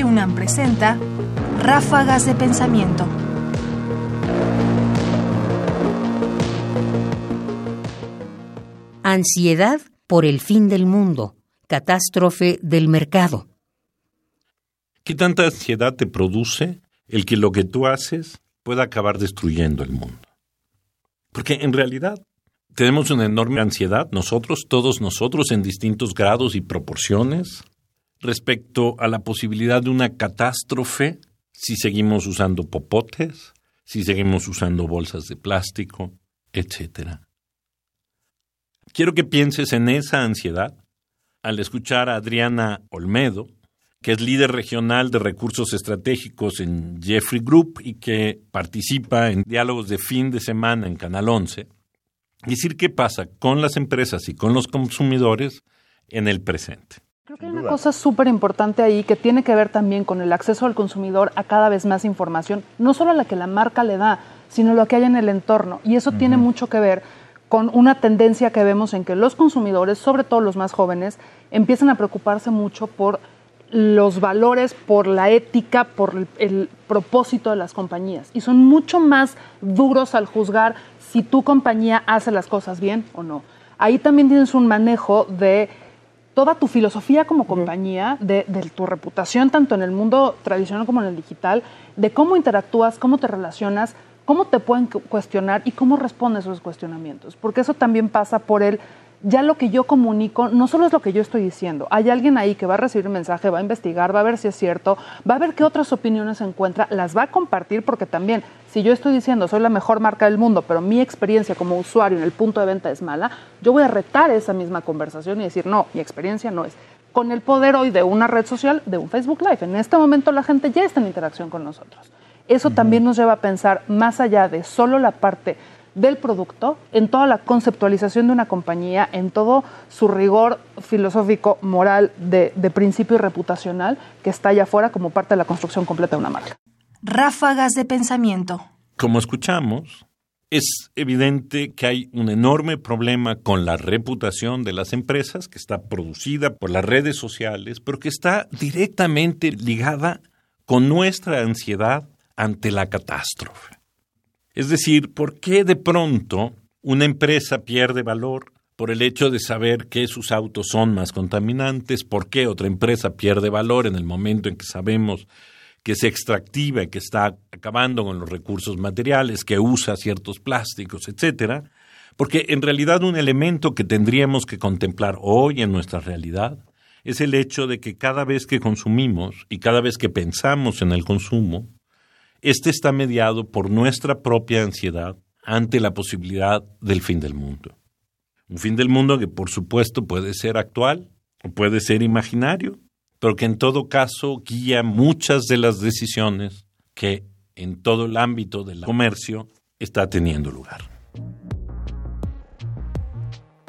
Radio UNAM presenta Ráfagas de Pensamiento. Ansiedad por el fin del mundo. Catástrofe del mercado. ¿Qué tanta ansiedad te produce el que lo que tú haces pueda acabar destruyendo el mundo? Porque en realidad tenemos una enorme ansiedad, nosotros, todos nosotros, en distintos grados y proporciones, respecto a la posibilidad de una catástrofe si seguimos usando popotes, si seguimos usando bolsas de plástico, etc. Quiero que pienses en esa ansiedad al escuchar a Adriana Olmedo, que es líder regional de recursos estratégicos en Jeffrey Group y que participa en diálogos de fin de semana en Canal 11, decir qué pasa con las empresas y con los consumidores en el presente. Creo que hay una cosa súper importante ahí que tiene que ver también con el acceso al consumidor a cada vez más información, no solo la que la marca le da, sino lo que hay en el entorno. Y eso tiene mucho que ver con una tendencia que vemos en que los consumidores, sobre todo los más jóvenes, empiezan a preocuparse mucho por los valores, por la ética, por el propósito de las compañías. Y son mucho más duros al juzgar si tu compañía hace las cosas bien o no. Ahí también tienes un manejo de toda tu filosofía como compañía, de, tu reputación tanto en el mundo tradicional como en el digital, de cómo interactúas, cómo te relacionas, cómo te pueden cuestionar y cómo respondes a esos cuestionamientos. Porque eso también pasa por el ya lo que yo comunico no solo es lo que yo estoy diciendo. Hay alguien ahí que va a recibir un mensaje, va a investigar, va a ver si es cierto, va a ver qué otras opiniones se encuentra, las va a compartir porque también si yo estoy diciendo soy la mejor marca del mundo, pero mi experiencia como usuario en el punto de venta es mala, yo voy a retar esa misma conversación y decir, no, mi experiencia no es. Con el poder hoy de una red social, de un Facebook Live, en este momento la gente ya está en interacción con nosotros. Eso también nos lleva a pensar más allá de solo la parte del producto, en toda la conceptualización de una compañía, en todo su rigor filosófico, moral, de, principio y reputacional que está allá afuera como parte de la construcción completa de una marca. Ráfagas de pensamiento. Como escuchamos, es evidente que hay un enorme problema con la reputación de las empresas, que está producida por las redes sociales, pero que está directamente ligada con nuestra ansiedad ante la catástrofe. Es decir, ¿por qué de pronto una empresa pierde valor por el hecho de saber que sus autos son más contaminantes? ¿Por qué otra empresa pierde valor en el momento en que sabemos que se extractiva que está acabando con los recursos materiales, que usa ciertos plásticos, etcétera? Porque en realidad un elemento que tendríamos que contemplar hoy en nuestra realidad es el hecho de que cada vez que consumimos y cada vez que pensamos en el consumo, este está mediado por nuestra propia ansiedad ante la posibilidad del fin del mundo. Un fin del mundo que por supuesto puede ser actual o puede ser imaginario, pero que en todo caso guía muchas de las decisiones que en todo el ámbito del comercio está teniendo lugar.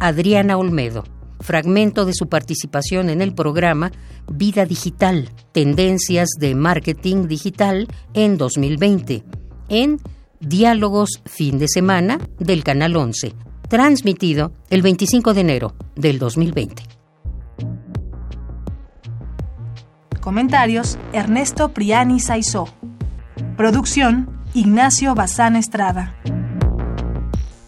Adriana Olmedo fragmento de su participación en el programa Vida Digital, Tendencias de Marketing Digital en 2020, en Diálogos Fin de Semana del Canal 11, transmitido el 25 de enero del 2020. Comentarios Ernesto Priani Saizó. Producción Ignacio Bazán Estrada.